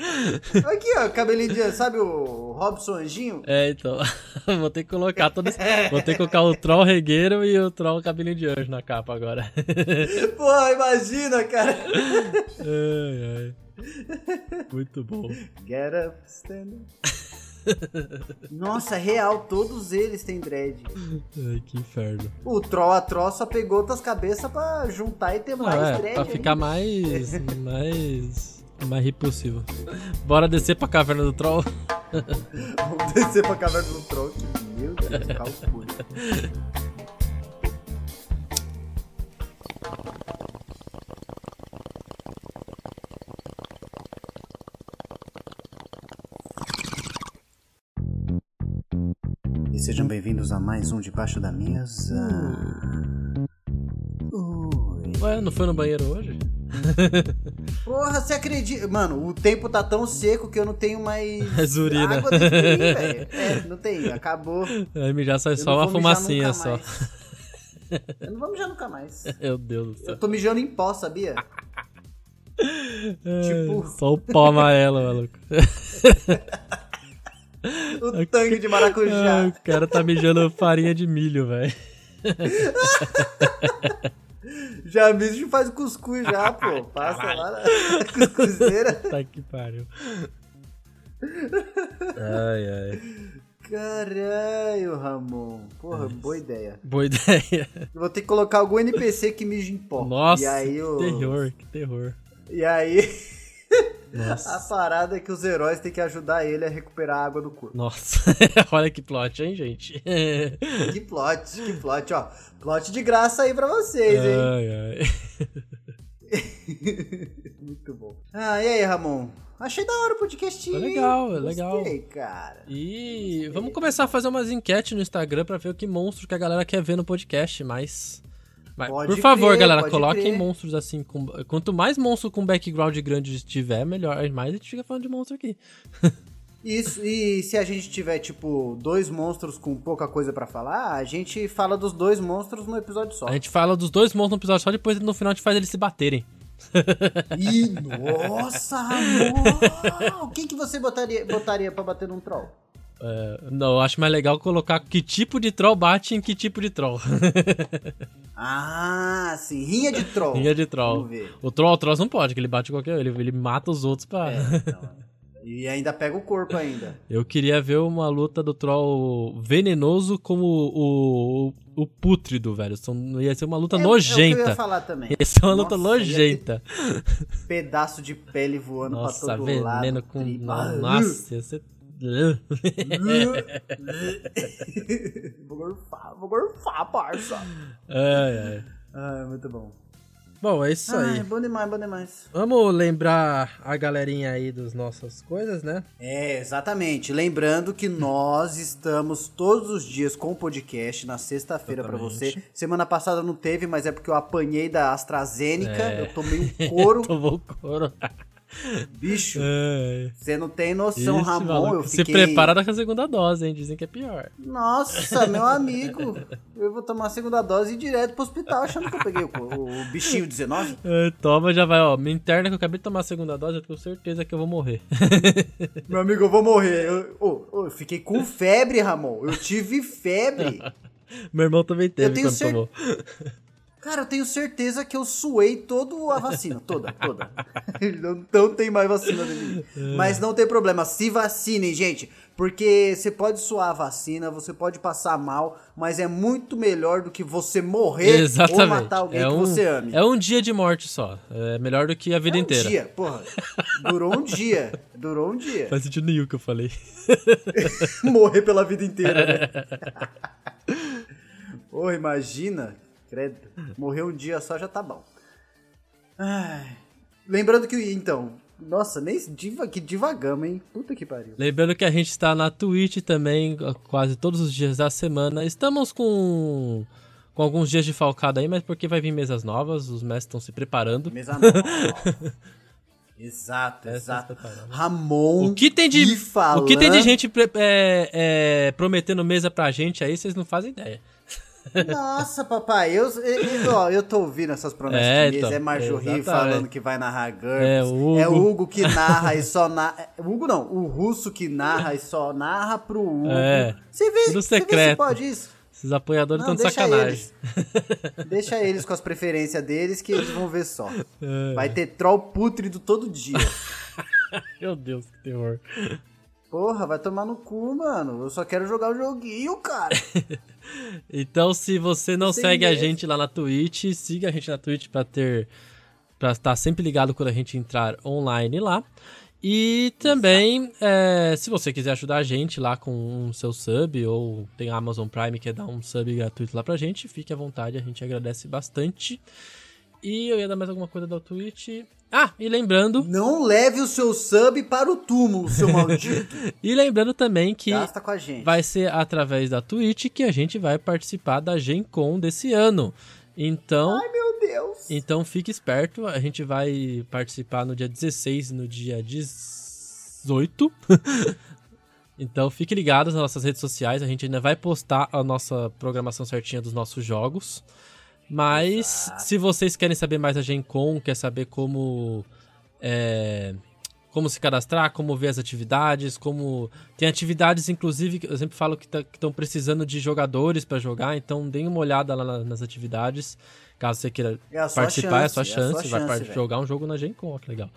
Aqui, ó, cabelinho de anjo. Sabe o Robson Anjinho? É, então. vou ter que colocar todos. Vou ter que colocar o troll regueiro e o troll cabelinho de anjo na capa agora. Porra, imagina, cara. ai, ai. Muito bom. Get up, stand up. Nossa, real, todos eles têm dread. Ai, que inferno. O Troll a Troll só pegou outras cabeças pra juntar e ter mais é, dread. pra ficar ainda. mais. mais. mais repulsivo. Bora descer pra caverna do troll? Vamos descer pra caverna do Troll. que, Meu Deus, calcule. sejam bem-vindos a mais um Debaixo da Mesa. Ui. Ué, não foi no banheiro hoje? Porra, você acredita? Mano, o tempo tá tão seco que eu não tenho mais Urina. água dentro de mim, velho. É, não tem, acabou. Aí mijar sai só uma fumacinha só. mais. Eu não vou mijar nunca mais. Meu Deus do céu. Eu tô mijando em pó, sabia? É, tipo- Só o pó amarelo, maluco. O tangue de maracujá. Ah, o cara tá mijando farinha de milho, velho. Já mijo faz cuscuz já, pô. Passa lá na cuscuzeira. Tá que pariu. Ai, ai. Caralho, Ramon. Porra, boa ideia. Boa ideia. Eu vou ter que colocar algum NPC que mija em pó. Nossa, e aí, que o... terror, que terror. E aí, a Nossa. parada é que os heróis têm que ajudar ele a recuperar a água do corpo. Nossa, olha que plot, hein, gente? Que plot, que plot, ó. Plot de graça aí pra vocês, hein? Ai, ai. Muito bom. Ah, e aí, Ramon? Achei da hora o podcast. Foi legal, é legal. Gostei, cara. E vamos começar a fazer umas enquetes no Instagram pra ver o que monstro que a galera quer ver no podcast, mas. Por favor, crer, galera, coloquem crer. monstros assim. Com, quanto mais monstro com background grande tiver, melhor. Mais a gente fica falando de monstro aqui. Isso, e se a gente tiver, tipo, dois monstros com pouca coisa pra falar, a gente fala dos dois monstros no episódio só. A gente fala dos dois monstros no episódio só, depois no final a gente faz eles se baterem. Ih, nossa, Ramon! Quem que você botaria, botaria pra bater num troll? É, não, eu acho mais legal colocar que tipo de troll bate em que tipo de troll. Ah, sim. Rinha de troll. Rinha de troll. Vamos ver. O troll, o troll não pode, que ele bate qualquer. Ele, ele mata os outros pra. É, então. E ainda pega o corpo ainda. Eu queria ver uma luta do troll venenoso como o, o, o pútrido, velho. São, ia ser uma luta É, é o que eu nojenta. ia falar também. Ia ser uma luta Nossa, ia nojenta. Pedaço de pele voando Nossa, pra todo veneno lado. com. tri- Nossa, ia ser. vou gorfar, vou gorfar, parça. ai, ai. Ah, muito bom. Bom, é isso aí. Bom demais, bom demais. Vamos lembrar a galerinha aí das nossas coisas, né? É, exatamente. Lembrando que nós estamos todos os dias com o podcast na sexta-feira pra você. Semana passada não teve, mas é porque eu apanhei da AstraZeneca. É. Eu tomei um couro. Tomou couro. Bicho, Ai. você não tem noção, Esse Ramon. maluco. Eu Se fiquei... prepara com a segunda dose, hein? Dizem que é pior. Nossa, meu amigo. Eu vou tomar a segunda dose e ir direto pro hospital achando que eu peguei o, o bichinho 19. Ai, Toma, já vai, ó. Me interna que eu acabei de tomar a segunda dose, eu tenho certeza que eu vou morrer. Meu amigo, eu vou morrer. Eu, ô, ô, eu fiquei com febre, Ramon. Eu tive febre. Meu irmão também teve tenho quando cer- tomou. Cara, eu tenho certeza que eu suei toda a vacina, toda, toda. não, não tem mais vacina de mim. Mas não tem problema, se vacinem, gente. Porque você pode suar a vacina, você pode passar mal, mas é muito melhor do que você morrer Exatamente. ou matar alguém é que um, você ame. É um dia de morte só. É melhor do que a vida É um inteira. dia, porra. Durou um dia. Durou um dia. Faz sentido nenhum que eu falei. Morrer pela vida inteira, né? Porra, imagina. Credo. Morrer um dia só já tá bom. Ai. Lembrando que, então... Nossa, nem diva, que divagamos, hein? Puta que pariu. Lembrando que a gente está na Twitch também, quase todos os dias da semana. Estamos com, com alguns dias de falcada aí, mas porque vai vir mesas novas, os mestres estão se preparando. Mesa nova. Exato, exato. Ramon. O que tem de, falando... o que tem de gente é, é, prometendo mesa pra gente aí, vocês não fazem ideia. Nossa, papai, eu, eu, eu tô ouvindo essas promessas É, então, é Marjorie exatamente. falando que vai narrar GURPS. É, o Hugo. É o Hugo que narra e só narra. O Hugo não, o russo que narra e só narra pro Hugo. É, Você vê, tudo você vê se pode isso? Esses apoiadores estão de deixa sacanagem. eles. Deixa eles com as preferências deles que eles vão ver só. É. Vai ter troll pútrido todo dia. Meu Deus, que terror. Porra, vai tomar no cu, mano. Eu só quero jogar o joguinho, cara. Então, se você não Sem segue a medo. gente lá na Twitch, siga a gente na Twitch pra ter. pra estar sempre ligado quando a gente entrar online lá. E também, é, se você quiser ajudar a gente lá com um seu sub, ou tem a Amazon Prime que quer dar um sub gratuito lá pra gente, fique à vontade, a gente agradece bastante. E eu ia dar mais alguma coisa da Twitch. Ah, e lembrando, Não leve o seu sub para o túmulo, seu maldito. e lembrando também que Gasta com a gente. vai ser através da Twitch que a gente vai participar da Gen Con desse ano. Então, Ai, meu Deus. então fique esperto, a gente vai participar no dia 16 e no dia 18. então fique ligado nas nossas redes sociais, a gente ainda vai postar a nossa programação certinha dos nossos jogos. Mas se vocês querem saber mais da Gen Con, quer saber como é, como se cadastrar, como ver as atividades, como tem atividades inclusive que eu sempre falo que estão precisando de jogadores para jogar, então deem uma olhada lá na- nas atividades, caso você queira É participar, é a chance, sua é a chance, sua vai chance, jogar um jogo na Gen Con, ó, que legal.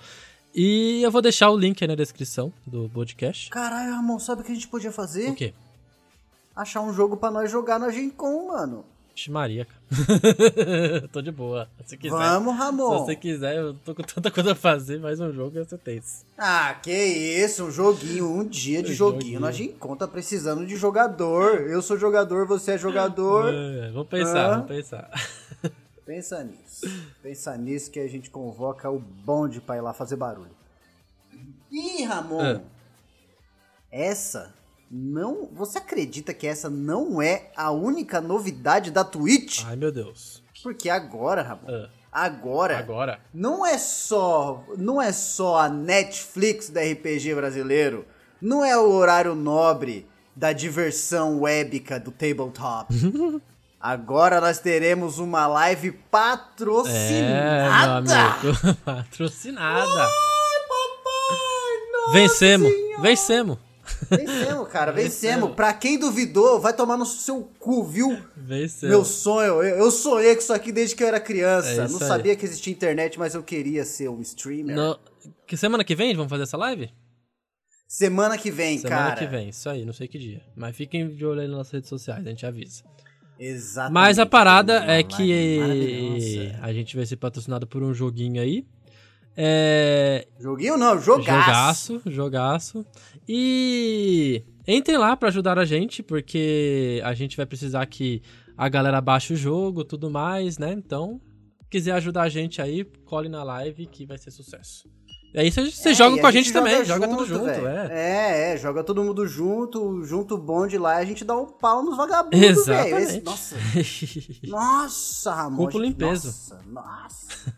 E eu vou deixar o link aí na descrição do podcast. Caralho, Ramon, sabe o que a gente podia fazer? O quê? Achar um jogo pra nós jogar na Gen Con, mano. Vixe Maria, cara. tô de boa. Se quiser. Vamos, Se Ramon. você quiser, eu tô com tanta coisa a fazer, mais um jogo você tem. Ah, que isso, um joguinho, um dia de joguinho. joguinho. Na Gen Con tá precisando de jogador. Eu sou jogador, você é jogador. É, vamos pensar, Ah. vamos pensar. Pensa nisso. Pensa nisso que a gente convoca o bonde pra ir lá fazer barulho. Ih, Ramon. Ah. Essa não. Você acredita que essa não é a única novidade da Twitch? Ai, meu Deus. Porque agora, Ramon. Ah, Agora. agora? Não é só, não é só a Netflix da RPG brasileiro, não é o horário nobre da diversão webica do tabletop. Agora nós teremos uma live É, patrocinada. amigo. Patrocinada. Ai, papai! Nossa Vencemos, Senhora! vencemos. Vencemos, cara, vencemos. Vencemos. Pra quem duvidou, vai tomar no seu cu, viu? Venceu. Meu sonho, eu, eu sonhei com isso aqui desde que eu era criança. É Não aí. sabia que existia internet, mas eu queria ser um streamer. No- Que semana que vem vamos fazer essa live? Semana que vem, Semana cara. que vem, isso aí, não sei que dia. Mas fiquem de olho aí nas redes sociais, a gente avisa. Exatamente. Mas a parada é que a gente vai ser patrocinado por um joguinho aí. É. Joguinho não, jogaço. Jogaço, jogaço. E entrem lá pra ajudar a gente, porque a gente vai precisar que a galera baixe o jogo, tudo mais, né? Então, quiser ajudar a gente aí, cole na live que vai ser sucesso. E aí vocês É, jogam e com a gente, também, joga joga tudo junto, é. É, é, joga todo mundo junto, junto o bonde lá, e a gente dá um pau nos vagabundos, velho. Nossa, nossa, Ramon. Cúpula gente, em peso. Nossa, nossa.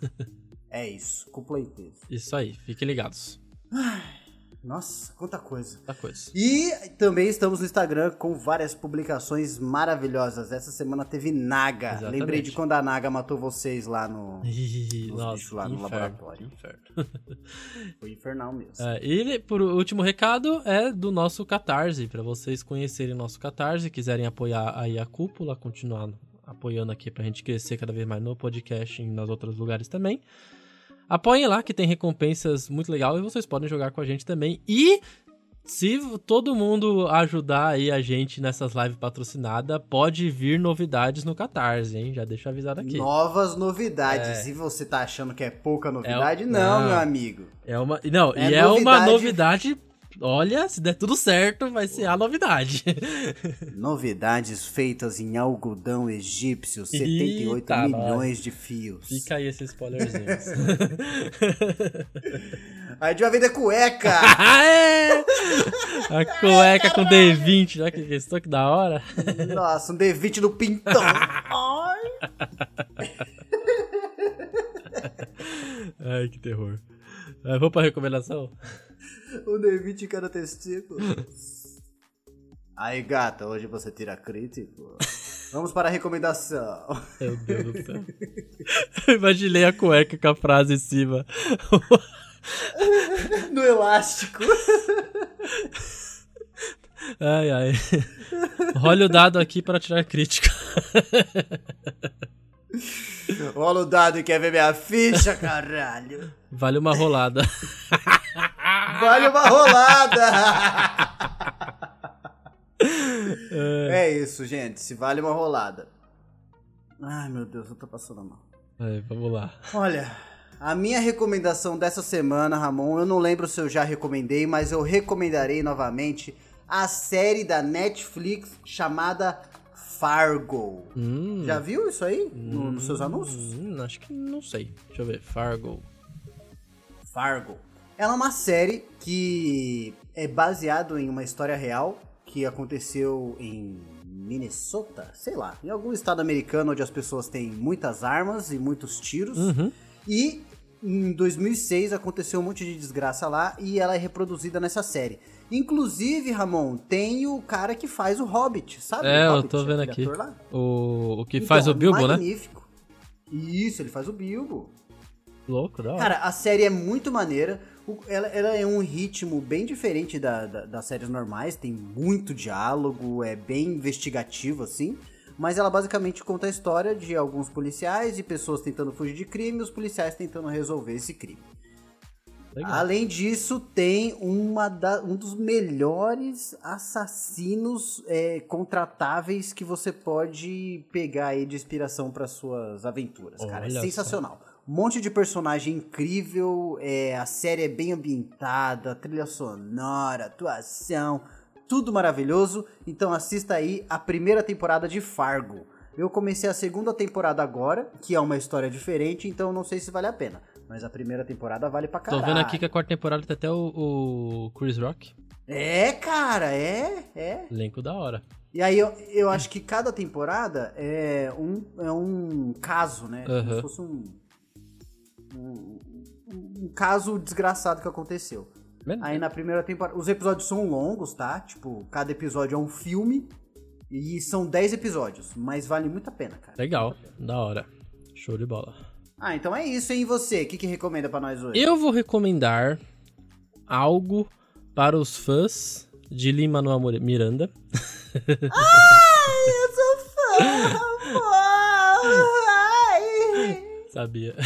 é isso, cúpula em peso. Isso aí, fiquem ligados. Nossa, quanta coisa. Da coisa. E também estamos no Instagram com várias publicações maravilhosas. Essa semana teve Naga. Exatamente. Lembrei de quando a Naga matou vocês lá no. Nossa, lá no inferno, laboratório. inferno. Foi infernal mesmo. É, e por último recado é do nosso Catarse, para vocês conhecerem o nosso Catarse, quiserem apoiar aí a cúpula, continuar apoiando aqui pra gente crescer cada vez mais no podcast e nos outros lugares também. Apoiem lá que tem recompensas muito legais e vocês podem jogar com a gente também. E se todo mundo ajudar aí a gente nessas lives patrocinadas, pode vir novidades no Catarse, hein? Já deixa eu avisar aqui. Novas novidades. É. E você tá achando que é pouca novidade? É não, não. meu amigo. É uma, não, É e é uma novidade. Olha, se der tudo certo, vai ser a novidade. Novidades feitas em algodão egípcio, 78 Eita, milhões de fios. Fica aí esse spoilerzinho. A gente vai vender cueca! Aê! A cueca com D20, olha que questão que da hora. Nossa, um D20 no pintão. Ai, que terror. É, vamos pra recomendação? D20 em cada testículo. Aí, gata, hoje você tira crítico. Vamos para a recomendação. Meu Deus do céu. Eu imaginei a cueca com a frase em cima. No elástico. Ai, ai. Role o dado aqui para tirar crítica. Rola o dado e quer ver minha ficha, caralho. Vale uma rolada. Vale uma rolada. É isso, gente. Se vale uma rolada. Ai, meu Deus, eu tô passando mal. Aí, vamos lá. Olha, a minha recomendação dessa semana, Ramon, eu não lembro se eu já recomendei, mas eu recomendarei novamente a série da Netflix chamada Fargo. Hum, Já viu isso aí no- nos seus anúncios? hum, acho que não sei. Deixa eu ver. Fargo. Fargo. Ela é uma série que é baseado em uma história real que aconteceu em Minnesota, sei lá, em algum estado americano onde as pessoas têm muitas armas e muitos tiros. Uhum. E em 2006 aconteceu um monte de desgraça lá e ela é reproduzida nessa série. Inclusive, Ramon, tem o cara que faz o Hobbit, sabe? É, o eu Hobbit, tô vendo aqui. O, o que Então, faz o é Bilbo, né? magnífico. Isso, ele faz o Bilbo. Louco, da hora. Cara, a série é muito maneira. Ela, ela é um ritmo bem diferente da, da- das séries normais. Tem muito diálogo, é bem investigativo, assim. Mas ela basicamente conta a história de alguns policiais e pessoas tentando fugir de crime e os policiais tentando resolver esse crime. Legal. Além disso, tem uma da- um dos melhores assassinos é, contratáveis que você pode pegar aí de inspiração para suas aventuras, cara. É Olha sensacional. Um monte de personagem incrível, é, a série é bem ambientada, trilha sonora, atuação, tudo maravilhoso. Então assista aí a primeira temporada de Fargo. Eu comecei a segunda temporada agora, que é uma história diferente, então não sei se vale a pena. Mas a primeira temporada vale pra Tô caralho. vendo aqui que a quarta temporada tem até o, o Chris Rock. É, cara, é, é. Elenco da hora. E aí eu, eu acho que cada temporada é um, é um caso, né? Como Aham. se fosse um, um, um caso desgraçado que aconteceu. Aí na primeira temporada. Os episódios são longos, tá? Tipo, cada episódio é um filme. E são 10 episódios. Mas vale muito a pena, cara. Legal, da hora. Show de bola. Ah, então é isso, hein? E você? O que, que recomenda pra nós hoje? Eu vou recomendar algo para os fãs de Lin-Manuel Miranda. Ai, eu sou fã, Ai. Sabia.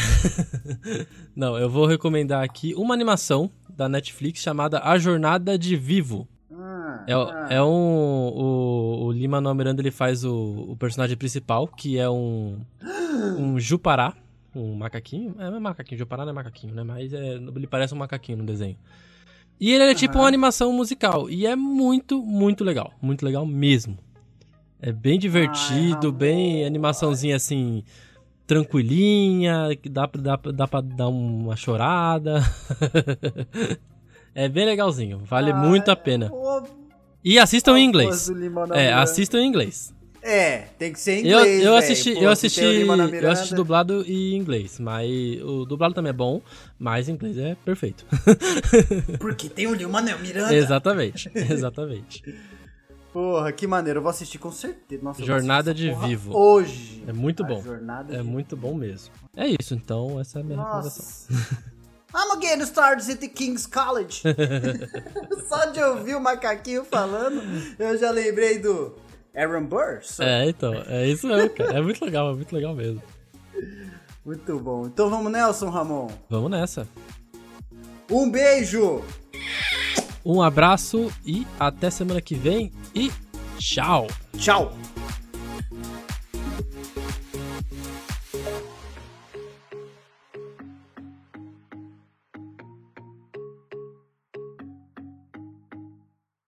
Não, eu vou recomendar aqui uma animação da Netflix chamada A Jornada de Vivo. Ah, É, ah. é um. O, o Lima Manuel Miranda ele faz o, o personagem principal, que é um. Um Jupará. Um macaquinho. É, é macaquinho, Jupará não é macaquinho, né? Mas é, ele parece um macaquinho no desenho. E ele é tipo Aham. uma animação musical. E é muito, muito legal. Muito legal mesmo. É bem divertido, amor. bem animaçãozinha assim. Tranquilinha, que dá, pra- dá, dá pra dar uma chorada. é bem legalzinho, vale Ai, muito a pena. ô, E assistam em inglês. É, assistam em inglês. É, tem que ser em Eu, inglês, eu véi. assisti, Pô, eu assisti, o eu assisti dublado e em inglês, mas o dublado também é bom, mas em inglês é perfeito. Porque tem o Lin-Manuel Miranda. exatamente, exatamente. Porra, que maneiro. Eu vou assistir com certeza. Nossa, Jornada de Vivo. Hoje. É muito bom. Jornada É muito bom mesmo. É isso, então essa é a minha recomendação. Nossa. I'm getting started at the King's College. Só de ouvir o macaquinho falando, eu já lembrei do Aaron Burr. É, então, é isso mesmo, cara. É muito legal, é muito legal mesmo. Muito bom. Então vamos, Nelson Ramon. Vamos nessa. Um beijo. Um abraço e até semana que vem e tchau! Tchau.